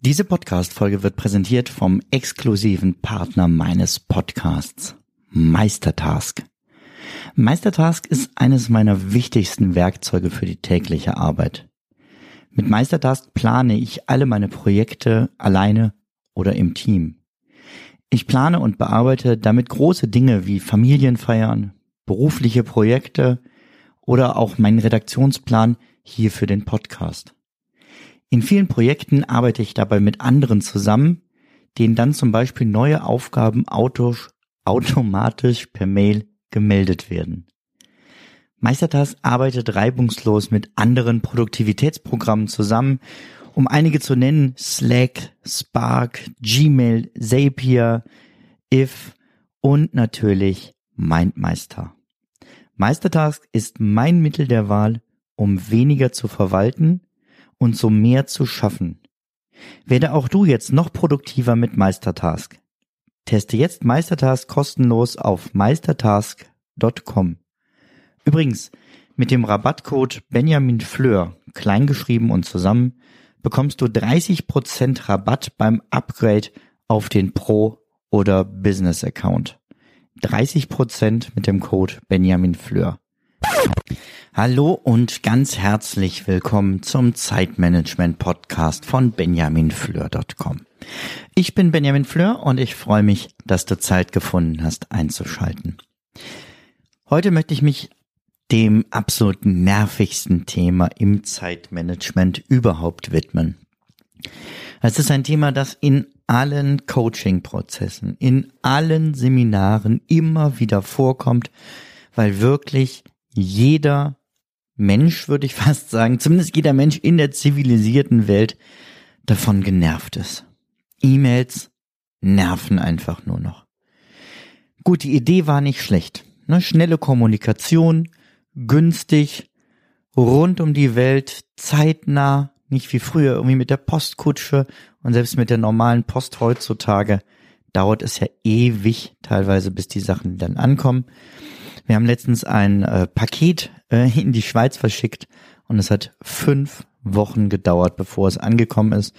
Diese Podcast-Folge wird präsentiert vom exklusiven Partner meines Podcasts, Meistertask. Meistertask ist eines meiner wichtigsten Werkzeuge für die tägliche Arbeit. Mit Meistertask plane ich alle meine Projekte alleine oder im Team. Ich plane und bearbeite damit große Dinge wie Familienfeiern, berufliche Projekte oder auch meinen Redaktionsplan hier für den Podcast. In vielen Projekten arbeite ich dabei mit anderen zusammen, denen dann zum Beispiel neue Aufgaben automatisch per Mail gemeldet werden. Meistertask arbeitet reibungslos mit anderen Produktivitätsprogrammen zusammen, um einige zu nennen, Slack, Spark, Gmail, Zapier, If und natürlich MindMeister. Meistertask ist mein Mittel der Wahl, um weniger zu verwalten und so mehr zu schaffen. Werde auch du jetzt noch produktiver mit Meistertask. Teste jetzt Meistertask kostenlos auf meistertask.com. Übrigens, mit dem Rabattcode Benjamin Fleur, kleingeschrieben und zusammen, bekommst du 30% Rabatt beim Upgrade auf den Pro- oder Business-Account. 30% mit dem Code Benjamin Fleur. Hallo und ganz herzlich willkommen zum Zeitmanagement Podcast von benjaminfleur.com. Ich bin Benjamin Fleur und ich freue mich, dass du Zeit gefunden hast einzuschalten. Heute möchte ich mich dem absolut nervigsten Thema im Zeitmanagement überhaupt widmen. Es ist ein Thema, das in allen Coaching-Prozessen, in allen Seminaren immer wieder vorkommt, weil wirklich jeder Mensch, würde ich fast sagen, zumindest jeder Mensch in der zivilisierten Welt davon genervt ist. E-Mails nerven einfach nur noch. Gut, die Idee war nicht schlecht. Ne? Schnelle Kommunikation, günstig, rund um die Welt, zeitnah, nicht wie früher irgendwie mit der Postkutsche und selbst mit der normalen Post heutzutage dauert es ja ewig teilweise, bis die Sachen dann ankommen. Wir haben letztens ein äh, Paket äh, in die Schweiz verschickt und es hat fünf Wochen gedauert, bevor es angekommen ist.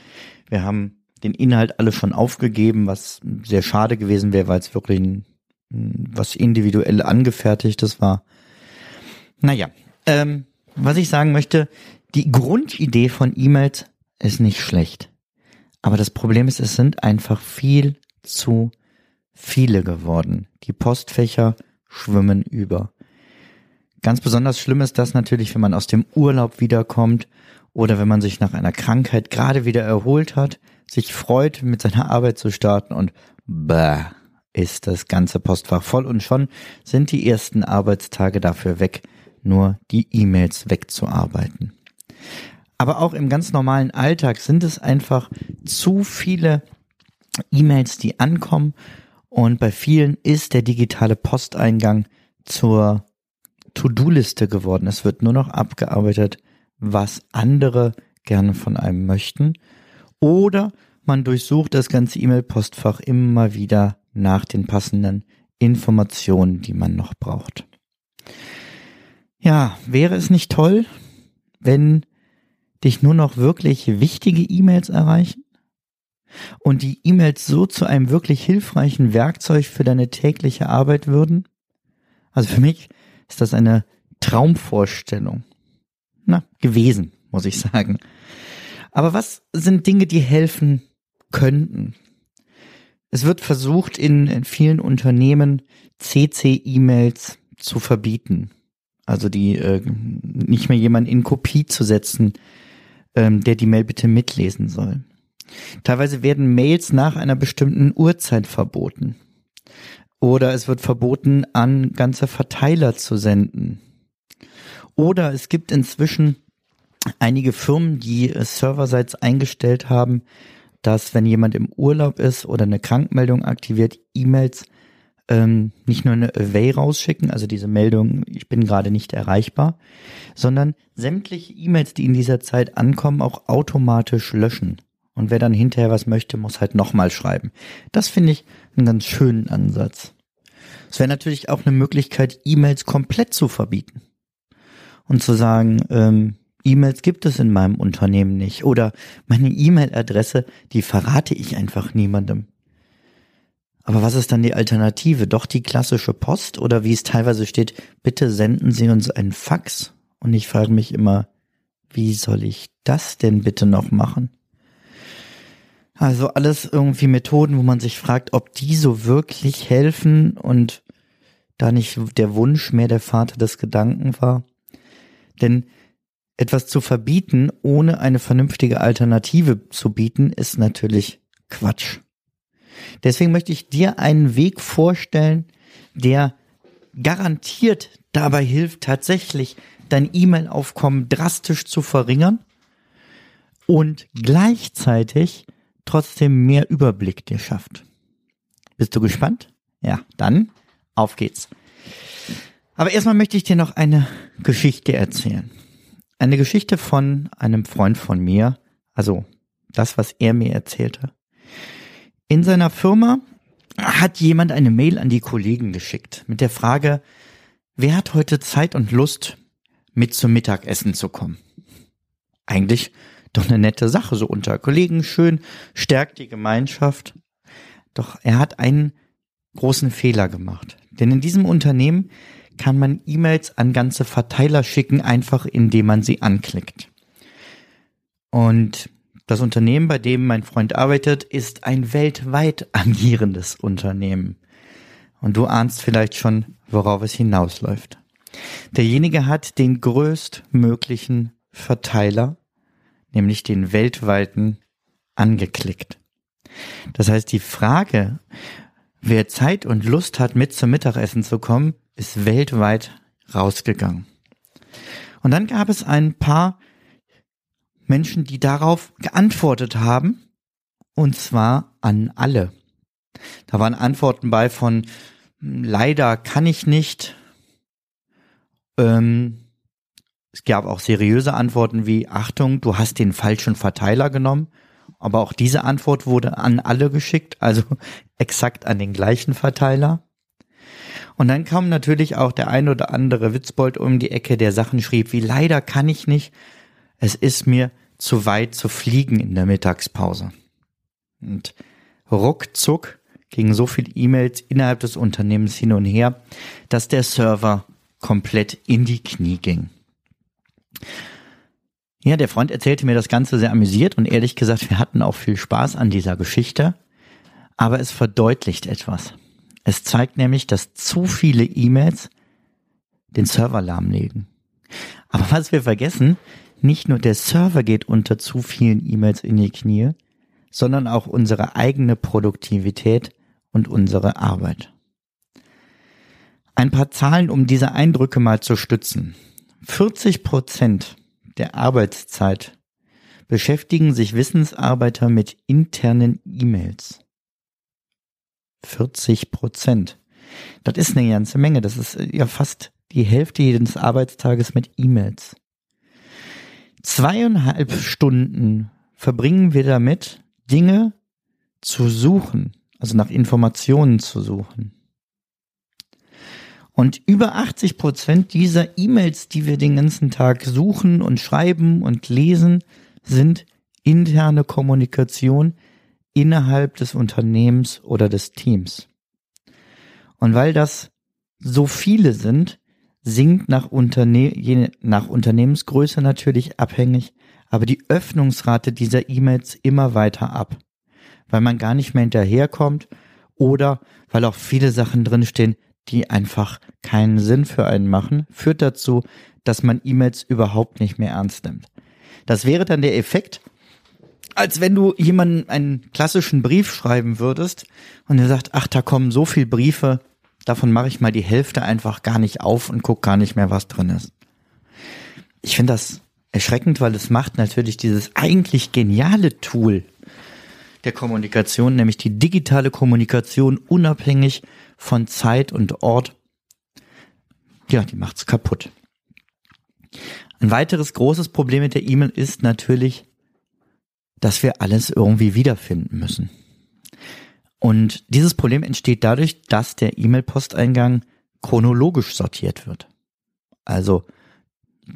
Wir haben den Inhalt alle schon aufgegeben, was sehr schade gewesen wäre, weil es wirklich ein, was individuell angefertigtes war. Naja, ähm, was ich sagen möchte, die Grundidee von E-Mails ist nicht schlecht. Aber das Problem ist, es sind einfach viel zu viele geworden. Die Postfächer schwimmen über. Ganz besonders schlimm ist das natürlich, wenn man aus dem Urlaub wiederkommt oder wenn man sich nach einer Krankheit gerade wieder erholt hat, sich freut, mit seiner Arbeit zu starten und bäh, ist das ganze Postfach voll und schon sind die ersten Arbeitstage dafür weg, nur die E-Mails wegzuarbeiten. Aber auch im ganz normalen Alltag sind es einfach zu viele E-Mails, die ankommen und bei vielen ist der digitale Posteingang zur To-Do-Liste geworden. Es wird nur noch abgearbeitet, was andere gerne von einem möchten. Oder man durchsucht das ganze E-Mail-Postfach immer wieder nach den passenden Informationen, die man noch braucht. Ja, wäre es nicht toll, wenn dich nur noch wirklich wichtige E-Mails erreichen? und die E-Mails so zu einem wirklich hilfreichen Werkzeug für deine tägliche Arbeit würden? Also für mich ist das eine Traumvorstellung. Na, gewesen, muss ich sagen. Aber was sind Dinge, die helfen könnten? Es wird versucht, in, in vielen Unternehmen CC-E-Mails zu verbieten. Also die äh, nicht mehr jemand in Kopie zu setzen, ähm, der die Mail bitte mitlesen soll. Teilweise werden Mails nach einer bestimmten Uhrzeit verboten. Oder es wird verboten, an ganze Verteiler zu senden. Oder es gibt inzwischen einige Firmen, die serverseits eingestellt haben, dass wenn jemand im Urlaub ist oder eine Krankmeldung aktiviert, E-Mails ähm, nicht nur eine Away rausschicken, also diese Meldung, ich bin gerade nicht erreichbar, sondern sämtliche E-Mails, die in dieser Zeit ankommen, auch automatisch löschen. Und wer dann hinterher was möchte, muss halt nochmal schreiben. Das finde ich einen ganz schönen Ansatz. Es wäre natürlich auch eine Möglichkeit, E-Mails komplett zu verbieten. Und zu sagen, ähm, E-Mails gibt es in meinem Unternehmen nicht. Oder meine E-Mail-Adresse, die verrate ich einfach niemandem. Aber was ist dann die Alternative? Doch die klassische Post oder wie es teilweise steht, bitte senden Sie uns einen Fax. Und ich frage mich immer, wie soll ich das denn bitte noch machen? Also alles irgendwie Methoden, wo man sich fragt, ob die so wirklich helfen und da nicht der Wunsch mehr der Vater des Gedanken war. Denn etwas zu verbieten, ohne eine vernünftige Alternative zu bieten, ist natürlich Quatsch. Deswegen möchte ich dir einen Weg vorstellen, der garantiert dabei hilft, tatsächlich dein E-Mail-Aufkommen drastisch zu verringern und gleichzeitig trotzdem mehr Überblick dir schafft. Bist du gespannt? Ja, dann auf geht's. Aber erstmal möchte ich dir noch eine Geschichte erzählen. Eine Geschichte von einem Freund von mir, also das, was er mir erzählte. In seiner Firma hat jemand eine Mail an die Kollegen geschickt mit der Frage, wer hat heute Zeit und Lust, mit zum Mittagessen zu kommen? Eigentlich doch eine nette Sache, so unter Kollegen schön, stärkt die Gemeinschaft. Doch er hat einen großen Fehler gemacht. Denn in diesem Unternehmen kann man E-Mails an ganze Verteiler schicken, einfach indem man sie anklickt. Und das Unternehmen, bei dem mein Freund arbeitet, ist ein weltweit agierendes Unternehmen. Und du ahnst vielleicht schon, worauf es hinausläuft. Derjenige hat den größtmöglichen Verteiler, nämlich den weltweiten, angeklickt. Das heißt, die Frage, wer Zeit und Lust hat, mit zum Mittagessen zu kommen, ist weltweit rausgegangen. Und dann gab es ein paar Menschen, die darauf geantwortet haben, und zwar an alle. Da waren Antworten bei von leider kann ich nicht. Ähm, es gab auch seriöse Antworten wie Achtung, du hast den falschen Verteiler genommen. Aber auch diese Antwort wurde an alle geschickt, also exakt an den gleichen Verteiler. Und dann kam natürlich auch der ein oder andere Witzbold um die Ecke, der Sachen schrieb, wie leider kann ich nicht, es ist mir zu weit zu fliegen in der Mittagspause. Und ruckzuck gingen so viele E-Mails innerhalb des Unternehmens hin und her, dass der Server komplett in die Knie ging. Ja, der Freund erzählte mir das Ganze sehr amüsiert und ehrlich gesagt, wir hatten auch viel Spaß an dieser Geschichte, aber es verdeutlicht etwas. Es zeigt nämlich, dass zu viele E-Mails den Server lahmlegen. Aber was wir vergessen, nicht nur der Server geht unter zu vielen E-Mails in die Knie, sondern auch unsere eigene Produktivität und unsere Arbeit. Ein paar Zahlen, um diese Eindrücke mal zu stützen. 40 Prozent der Arbeitszeit beschäftigen sich Wissensarbeiter mit internen E-Mails. 40 Prozent. Das ist eine ganze Menge. Das ist ja fast die Hälfte jedes Arbeitstages mit E-Mails. Zweieinhalb Stunden verbringen wir damit, Dinge zu suchen, also nach Informationen zu suchen. Und über 80 Prozent dieser E-Mails, die wir den ganzen Tag suchen und schreiben und lesen, sind interne Kommunikation, innerhalb des Unternehmens oder des Teams. Und weil das so viele sind, sinkt nach, Unterne nach Unternehmensgröße natürlich abhängig, aber die Öffnungsrate dieser E-Mails immer weiter ab, weil man gar nicht mehr hinterherkommt oder weil auch viele Sachen drinstehen, die einfach keinen Sinn für einen machen, führt dazu, dass man E-Mails überhaupt nicht mehr ernst nimmt. Das wäre dann der Effekt, als wenn du jemanden einen klassischen Brief schreiben würdest und er sagt, ach, da kommen so viele Briefe, davon mache ich mal die Hälfte einfach gar nicht auf und guck gar nicht mehr, was drin ist. ich finde das erschreckend, weil es macht natürlich dieses eigentlich geniale Tool der Kommunikation, nämlich die digitale Kommunikation unabhängig von Zeit und Ort, ja, die macht's kaputt. Ein weiteres großes Problem mit der E-Mail ist natürlich, dass wir alles irgendwie wiederfinden müssen. Und dieses Problem entsteht dadurch, dass der E-Mail-Posteingang chronologisch sortiert wird. Also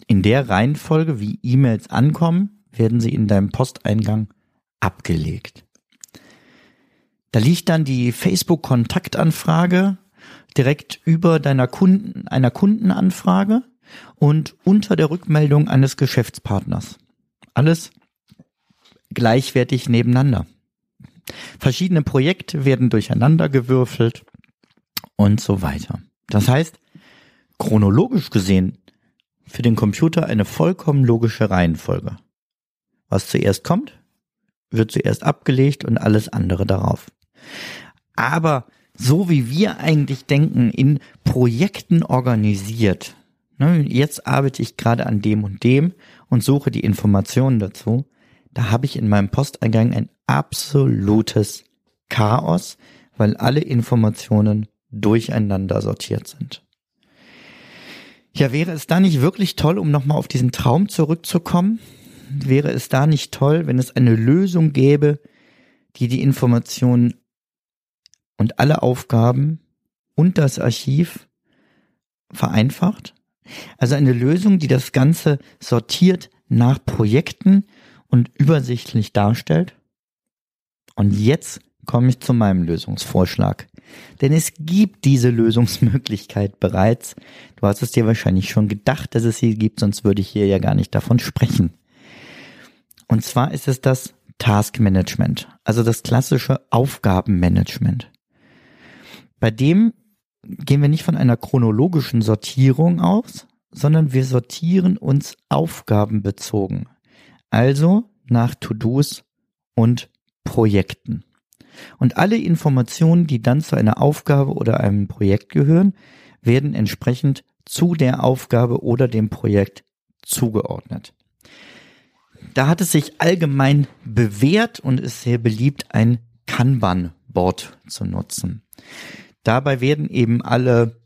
in der Reihenfolge, wie E-Mails ankommen, werden sie in deinem Posteingang abgelegt. Da liegt dann die Facebook-Kontaktanfrage direkt über deiner Kunden, einer Kundenanfrage und unter der Rückmeldung eines Geschäftspartners. Alles gleichwertig nebeneinander. Verschiedene Projekte werden durcheinander gewürfelt und so weiter. Das heißt, chronologisch gesehen für den Computer eine vollkommen logische Reihenfolge. Was zuerst kommt, wird zuerst abgelegt und alles andere darauf. Aber so wie wir eigentlich denken, in Projekten organisiert, ne, jetzt arbeite ich gerade an dem und dem und suche die Informationen dazu, da habe ich in meinem Posteingang ein absolutes Chaos, weil alle Informationen durcheinander sortiert sind. Ja, wäre es da nicht wirklich toll, um nochmal auf diesen Traum zurückzukommen? Wäre es da nicht toll, wenn es eine Lösung gäbe, die die Informationen und alle Aufgaben und das Archiv vereinfacht? Also eine Lösung, die das Ganze sortiert nach Projekten und übersichtlich darstellt? Und jetzt komme ich zu meinem Lösungsvorschlag. Denn es gibt diese Lösungsmöglichkeit bereits. Du hast es dir wahrscheinlich schon gedacht, dass es sie gibt, sonst würde ich hier ja gar nicht davon sprechen. Und zwar ist es das Task Management, also das klassische Aufgabenmanagement. Bei dem gehen wir nicht von einer chronologischen Sortierung aus, sondern wir sortieren uns aufgabenbezogen. Also nach To-Dos und Projekten. Und alle Informationen, die dann zu einer Aufgabe oder einem Projekt gehören, werden entsprechend zu der Aufgabe oder dem Projekt zugeordnet. Da hat es sich allgemein bewährt und ist sehr beliebt, ein Kanban-Board zu nutzen. Dabei werden eben alle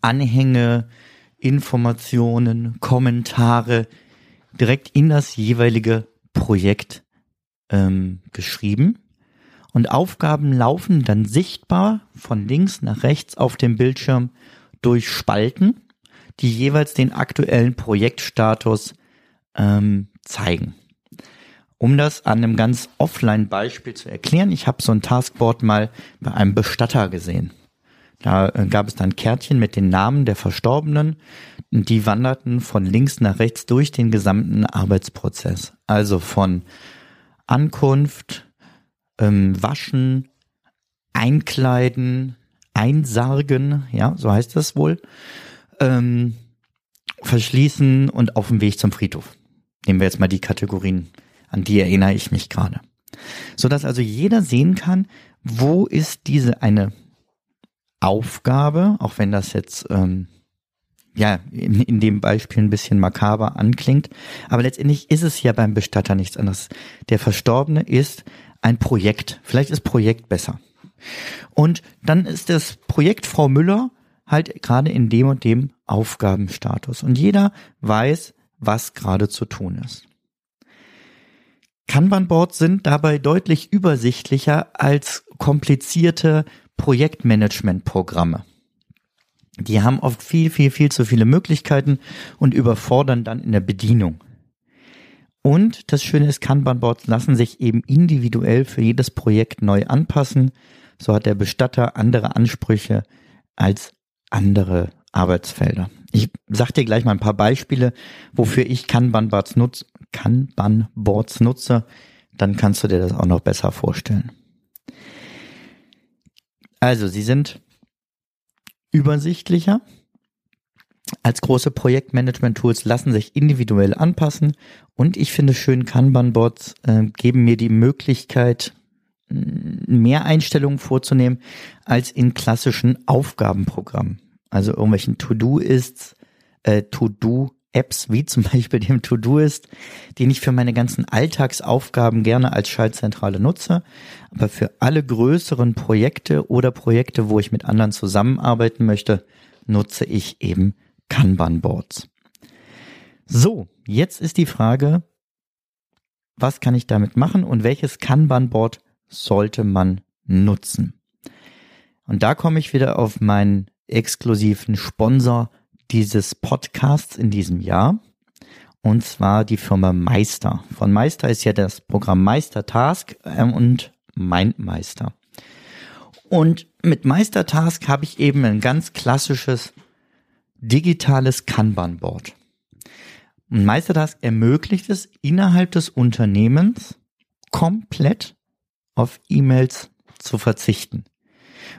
Anhänge, Informationen, Kommentare direkt in das jeweilige Projekt ähm, geschrieben und Aufgaben laufen dann sichtbar von links nach rechts auf dem Bildschirm durch Spalten, die jeweils den aktuellen Projektstatus ähm, zeigen. Um das an einem ganz offline Beispiel zu erklären, ich habe so ein Taskboard mal bei einem Bestatter gesehen. Da äh, gab es dann Kärtchen mit den Namen der Verstorbenen die wanderten von links nach rechts durch den gesamten Arbeitsprozess. Also von Ankunft, ähm, Waschen, Einkleiden, Einsargen, ja, so heißt das wohl, ähm, verschließen und auf dem Weg zum Friedhof. Nehmen wir jetzt mal die Kategorien, an die erinnere ich mich gerade. So dass also jeder sehen kann, wo ist diese eine Aufgabe, auch wenn das jetzt ähm, ja in, in dem Beispiel ein bisschen makaber anklingt, aber letztendlich ist es ja beim Bestatter nichts anderes. Der Verstorbene ist ein Projekt. Vielleicht ist Projekt besser. Und dann ist das Projekt Frau Müller halt gerade in dem und dem Aufgabenstatus. Und jeder weiß, was gerade zu tun ist. Kanban-Boards sind dabei deutlich übersichtlicher als komplizierte Projektmanagement-Programme. Die haben oft viel, viel, viel zu viele Möglichkeiten und überfordern dann in der Bedienung. Und das Schöne ist, Kanban-Boards lassen sich eben individuell für jedes Projekt neu anpassen. So hat der Bestatter andere Ansprüche als andere Arbeitsfelder. Ich sag dir gleich mal ein paar Beispiele, wofür ich Kanban-Boards nutze, Kanban-Boards nutze. Dann kannst du dir das auch noch besser vorstellen. Also, sie sind übersichtlicher. Als große Projektmanagement-Tools lassen sich individuell anpassen und ich finde schön, Kanban-Bots äh, geben mir die Möglichkeit, mehr Einstellungen vorzunehmen als in klassischen Aufgabenprogrammen. Also irgendwelchen To-Do-Ists, äh, To-Do Apps wie zum Beispiel dem Todoist, den ich für meine ganzen Alltagsaufgaben gerne als Schaltzentrale nutze. Aber für alle größeren Projekte oder Projekte, wo ich mit anderen zusammenarbeiten möchte, nutze ich eben Kanban-Boards. So, jetzt ist die Frage, was kann ich damit machen und welches Kanban-Board sollte man nutzen? Und da komme ich wieder auf meinen exklusiven Sponsor dieses Podcasts in diesem Jahr. Und zwar die Firma Meister. Von Meister ist ja das Programm Meister Task ähm, und Mindmeister. Und mit Meister Task habe ich eben ein ganz klassisches digitales Kanban-Board. Und Meistertask ermöglicht es innerhalb des Unternehmens komplett auf E-Mails zu verzichten.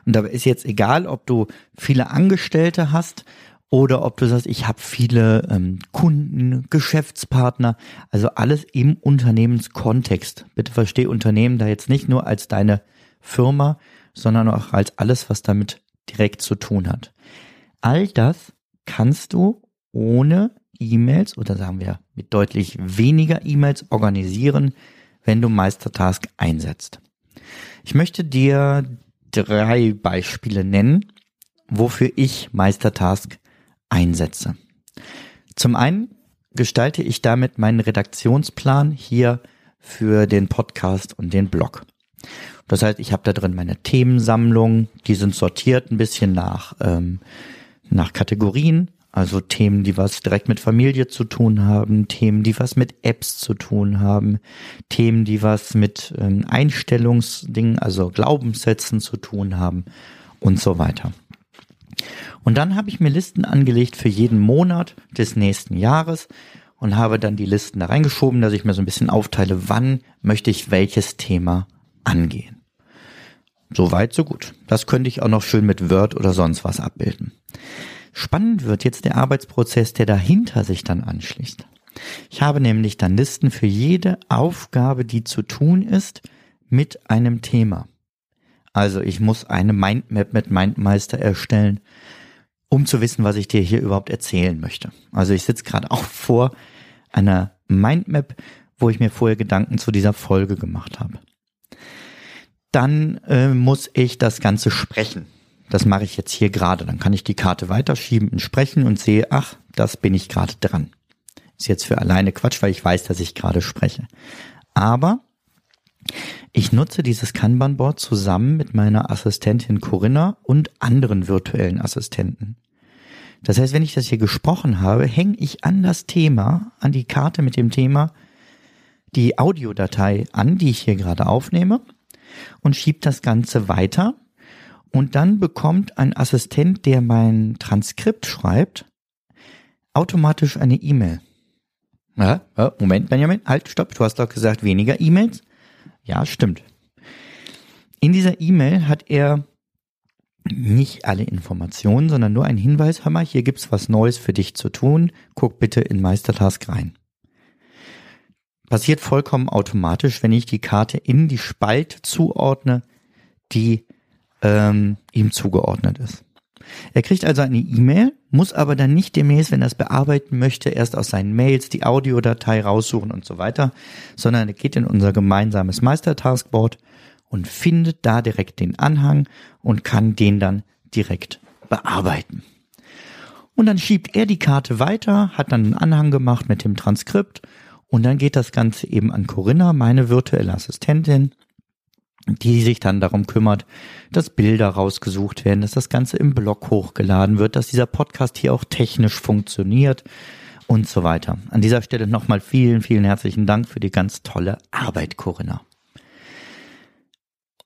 Und dabei ist jetzt egal, ob du viele Angestellte hast oder ob du sagst, ich habe viele ähm, Kunden, Geschäftspartner, also alles im Unternehmenskontext. Bitte versteh Unternehmen da jetzt nicht nur als deine Firma, sondern auch als alles, was damit direkt zu tun hat. All das kannst du ohne E-Mails oder sagen wir mit deutlich weniger E-Mails organisieren, wenn du Meistertask einsetzt. Ich möchte dir drei Beispiele nennen, wofür ich Meistertask einsetze. Zum einen gestalte ich damit meinen Redaktionsplan hier für den Podcast und den Blog. Das heißt, ich habe da drin meine Themensammlung, die sind sortiert ein bisschen nach, ähm, nach Kategorien, also Themen, die was direkt mit Familie zu tun haben, Themen, die was mit Apps zu tun haben, Themen, die was mit ähm, Einstellungsdingen, also Glaubenssätzen zu tun haben und so weiter. Und dann habe ich mir Listen angelegt für jeden Monat des nächsten Jahres und habe dann die Listen da reingeschoben, dass ich mir so ein bisschen aufteile, wann möchte ich welches Thema angehen. So weit, so gut. Das könnte ich auch noch schön mit Word oder sonst was abbilden. Spannend wird jetzt der Arbeitsprozess, der dahinter sich dann anschließt. Ich habe nämlich dann Listen für jede Aufgabe, die zu tun ist, mit einem Thema. Also ich muss eine Mindmap mit Mindmeister erstellen, um zu wissen, was ich dir hier überhaupt erzählen möchte. Also ich sitze gerade auch vor einer Mindmap, wo ich mir vorher Gedanken zu dieser Folge gemacht habe. Dann äh, muss ich das Ganze sprechen. Das mache ich jetzt hier gerade. Dann kann ich die Karte weiterschieben und sprechen und sehe, ach, das bin ich gerade dran. Ist jetzt für alleine Quatsch, weil ich weiß, dass ich gerade spreche. Aber ich nutze dieses Kanban-Board zusammen mit meiner Assistentin Corinna und anderen virtuellen Assistenten. Das heißt, wenn ich das hier gesprochen habe, hänge ich an das Thema, an die Karte mit dem Thema, die Audiodatei an, die ich hier gerade aufnehme und schiebe das Ganze weiter. Und dann bekommt ein Assistent, der mein Transkript schreibt, automatisch eine E-Mail. Moment, Benjamin, halt, stopp, du hast doch gesagt weniger E-Mails. Ja, stimmt. In dieser E-Mail hat er nicht alle Informationen, sondern nur einen Hinweis, hör mal, hier gibt's was Neues für dich zu tun, guck bitte in Meistertask rein. Passiert vollkommen automatisch, wenn ich die Karte in die Spalte zuordne, die ähm, ihm zugeordnet ist. Er kriegt also eine E-Mail, muss aber dann nicht demnächst, wenn er es bearbeiten möchte, erst aus seinen Mails die Audiodatei raussuchen und so weiter, sondern er geht in unser gemeinsames Meister-Taskboard und findet da direkt den Anhang und kann den dann direkt bearbeiten. Und dann schiebt er die Karte weiter, hat dann einen Anhang gemacht mit dem Transkript und dann geht das Ganze eben an Corinna, meine virtuelle Assistentin, die sich dann darum kümmert, dass Bilder rausgesucht werden, dass das Ganze im Blog hochgeladen wird, dass dieser Podcast hier auch technisch funktioniert und so weiter. An dieser Stelle nochmal vielen, vielen herzlichen Dank für die ganz tolle Arbeit, Corinna.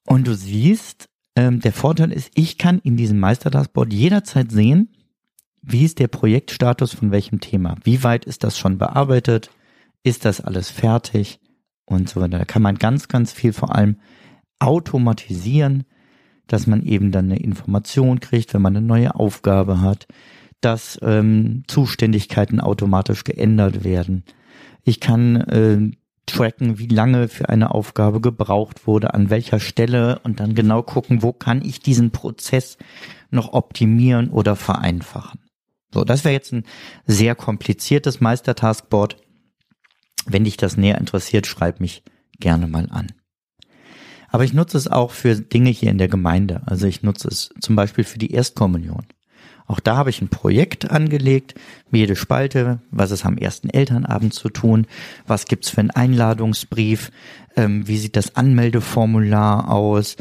Und du siehst, ähm, der Vorteil ist, ich kann in diesem Meistertaskboard jederzeit sehen, wie ist der Projektstatus von welchem Thema, wie weit ist das schon bearbeitet, ist das alles fertig und so weiter. Da kann man ganz, ganz viel vor allem automatisieren, dass man eben dann eine Information kriegt, wenn man eine neue Aufgabe hat, dass ähm, Zuständigkeiten automatisch geändert werden. Ich kann äh, tracken, wie lange für eine Aufgabe gebraucht wurde, an welcher Stelle und dann genau gucken, wo kann ich diesen Prozess noch optimieren oder vereinfachen. So, das wäre jetzt ein sehr kompliziertes Meistertaskboard. Wenn dich das näher interessiert, schreib mich gerne mal an. Aber ich nutze es auch für Dinge hier in der Gemeinde. Also ich nutze es zum Beispiel für die Erstkommunion. Auch da habe ich ein Projekt angelegt, jede Spalte, was ist am ersten Elternabend zu tun, was gibt's für einen Einladungsbrief, ähm, wie sieht das Anmeldeformular aus,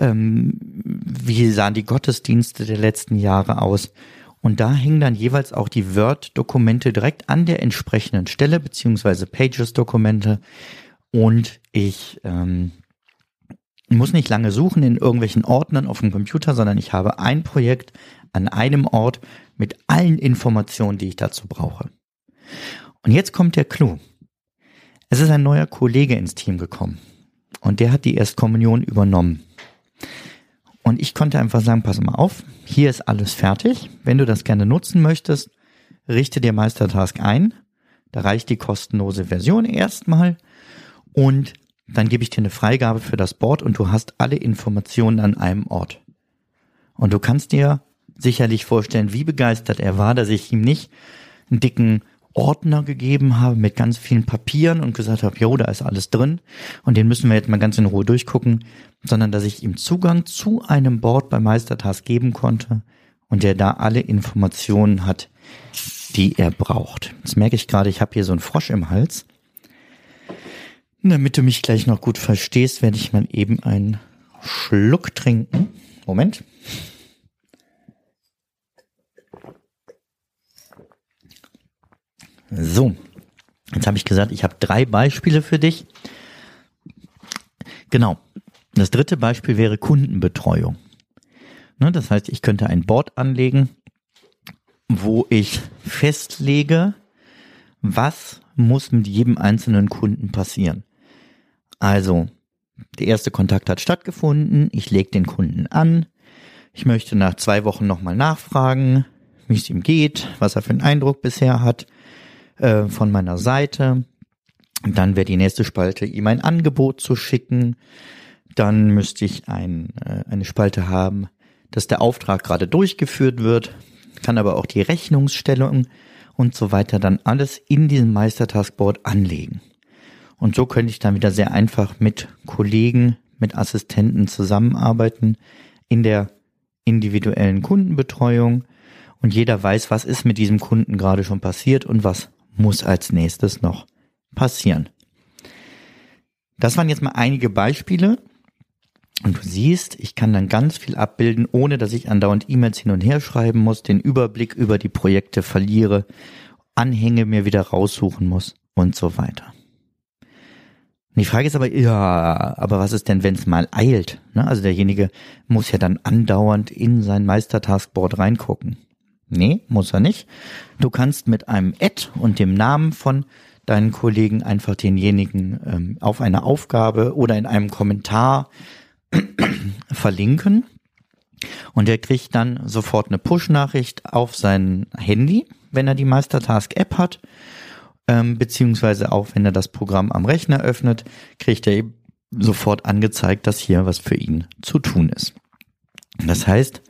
ähm, wie sahen die Gottesdienste der letzten Jahre aus. Und da hängen dann jeweils auch die Word-Dokumente direkt an der entsprechenden Stelle, beziehungsweise Pages-Dokumente. Und ich ähm, muss nicht lange suchen in irgendwelchen Ordnern auf dem Computer, sondern ich habe ein Projekt an einem Ort mit allen Informationen, die ich dazu brauche. Und jetzt kommt der Clou. Es ist ein neuer Kollege ins Team gekommen und der hat die Erstkommunion übernommen. Und ich konnte einfach sagen, pass mal auf, hier ist alles fertig. Wenn du das gerne nutzen möchtest, richte dir Meistertask ein. Da reicht die kostenlose Version erstmal und dann gebe ich dir eine Freigabe für das Board und du hast alle Informationen an einem Ort. Und du kannst dir sicherlich vorstellen, wie begeistert er war, dass ich ihm nicht einen dicken Ordner gegeben habe mit ganz vielen Papieren und gesagt habe, jo, da ist alles drin und den müssen wir jetzt mal ganz in Ruhe durchgucken, sondern dass ich ihm Zugang zu einem Board bei Meistertask geben konnte und der da alle Informationen hat, die er braucht. Jetzt merke ich gerade, ich habe hier so einen Frosch im Hals. Damit du mich gleich noch gut verstehst, werde ich mal eben einen Schluck trinken. Moment. So, jetzt habe ich gesagt, ich habe drei Beispiele für dich. Genau. Das dritte Beispiel wäre Kundenbetreuung. Ne, das heißt, ich könnte ein Board anlegen, wo ich festlege, was muss mit jedem einzelnen Kunden passieren. Also, der erste Kontakt hat stattgefunden, ich lege den Kunden an, ich möchte nach zwei Wochen nochmal nachfragen, wie es ihm geht, was er für einen Eindruck bisher hat, äh, von meiner Seite. Dann wäre die nächste Spalte, ihm ein Angebot zu schicken. Dann müsste ich ein, äh, eine Spalte haben, dass der Auftrag gerade durchgeführt wird, kann aber auch die Rechnungsstellung und so weiter dann alles in diesem Meistertaskboard anlegen. Und so könnte ich dann wieder sehr einfach mit Kollegen, mit Assistenten zusammenarbeiten in der individuellen Kundenbetreuung und jeder weiß, was ist mit diesem Kunden gerade schon passiert und was muss als nächstes noch passieren. Das waren jetzt mal einige Beispiele. Und du siehst, ich kann dann ganz viel abbilden, ohne dass ich andauernd E-Mails hin und her schreiben muss, den Überblick über die Projekte verliere, Anhänge mir wieder raussuchen muss und so weiter. Und die Frage ist aber, ja, aber was ist denn, wenn es mal eilt? Ne? Also derjenige muss ja dann andauernd in sein Meistertaskboard reingucken. Nee, muss er nicht. Du kannst mit einem Ad und dem Namen von deinen Kollegen einfach denjenigen ähm, auf eine Aufgabe oder in einem Kommentar verlinken. Und er kriegt dann sofort eine Push-Nachricht auf sein Handy, wenn er die Meistertask-App hat, ähm, beziehungsweise auch wenn er das Programm am Rechner öffnet, kriegt er eben sofort angezeigt, dass hier was für ihn zu tun ist. Das heißt,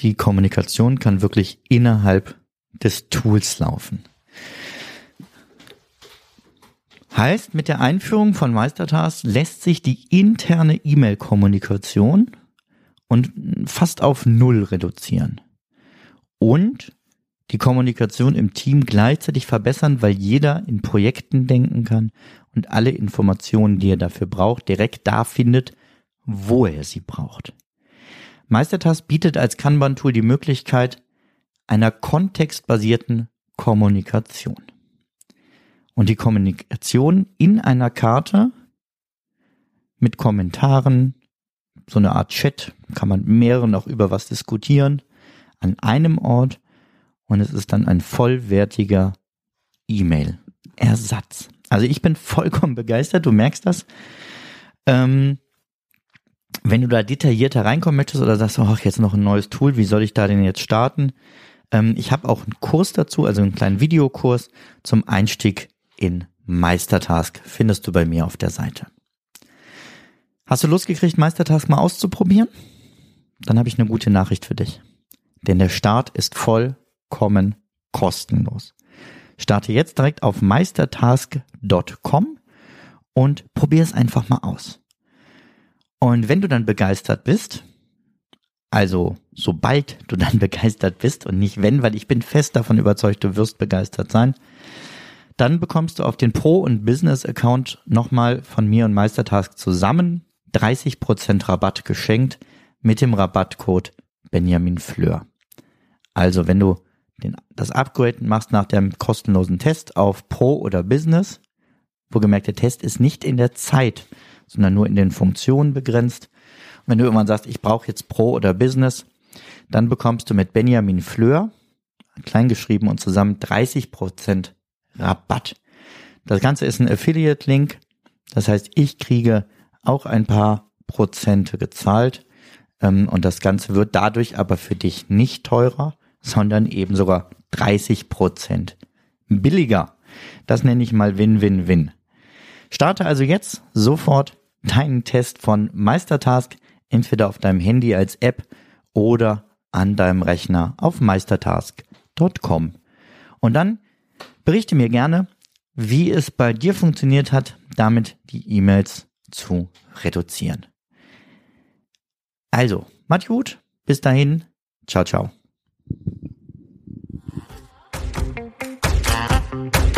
die Kommunikation kann wirklich innerhalb des Tools laufen. Heißt, mit der Einführung von Meistertask lässt sich die interne E-Mail-Kommunikation und fast auf Null reduzieren. Und die Kommunikation im Team gleichzeitig verbessern, weil jeder in Projekten denken kann und alle Informationen, die er dafür braucht, direkt da findet, wo er sie braucht. Meistertask bietet als Kanban-Tool die Möglichkeit einer kontextbasierten Kommunikation. Und die Kommunikation in einer Karte mit Kommentaren, so eine Art Chat, kann man mehreren auch über was diskutieren, an einem Ort und es ist dann ein vollwertiger E-Mail-Ersatz. Also ich bin vollkommen begeistert, du merkst das. Ähm, wenn du da detaillierter reinkommen möchtest oder sagst, ach, jetzt noch ein neues Tool, wie soll ich da denn jetzt starten? Ähm, ich habe auch einen Kurs dazu, also einen kleinen Videokurs zum Einstieg in Meistertask. Findest du bei mir auf der Seite. Hast du Lust gekriegt, Meistertask mal auszuprobieren? Dann habe ich eine gute Nachricht für dich. Denn der Start ist voll vollkommen kostenlos. Starte jetzt direkt auf meistertask.com und probier es einfach mal aus. Und wenn du dann begeistert bist, also sobald du dann begeistert bist und nicht wenn, weil ich bin fest davon überzeugt, du wirst begeistert sein, dann bekommst du auf den Pro- und Business-Account nochmal von mir und Meistertask zusammen 30% Rabatt geschenkt mit dem Rabattcode Benjamin Fleur. Also wenn du den, das Upgrade machst nach dem kostenlosen Test auf Pro oder Business, wo gemerkt, der Test ist nicht in der Zeit, sondern nur in den Funktionen begrenzt. Und wenn du irgendwann sagst, ich brauche jetzt Pro oder Business, dann bekommst du mit Benjamin Fleur, kleingeschrieben und zusammen 30% Rabatt. Das Ganze ist ein Affiliate-Link. Das heißt, ich kriege auch ein paar Prozente gezahlt. Ähm, und das Ganze wird dadurch aber für dich nicht teurer, sondern eben sogar 30 Prozent billiger. Das nenne ich mal Win-Win-Win. Starte also jetzt sofort deinen Test von Meistertask entweder auf deinem Handy als App oder an deinem Rechner auf meistertask.com. Und dann berichte mir gerne, wie es bei dir funktioniert hat, damit die E-Mails zu reduzieren. Also, macht gut, bis dahin, ciao, ciao. Thank you.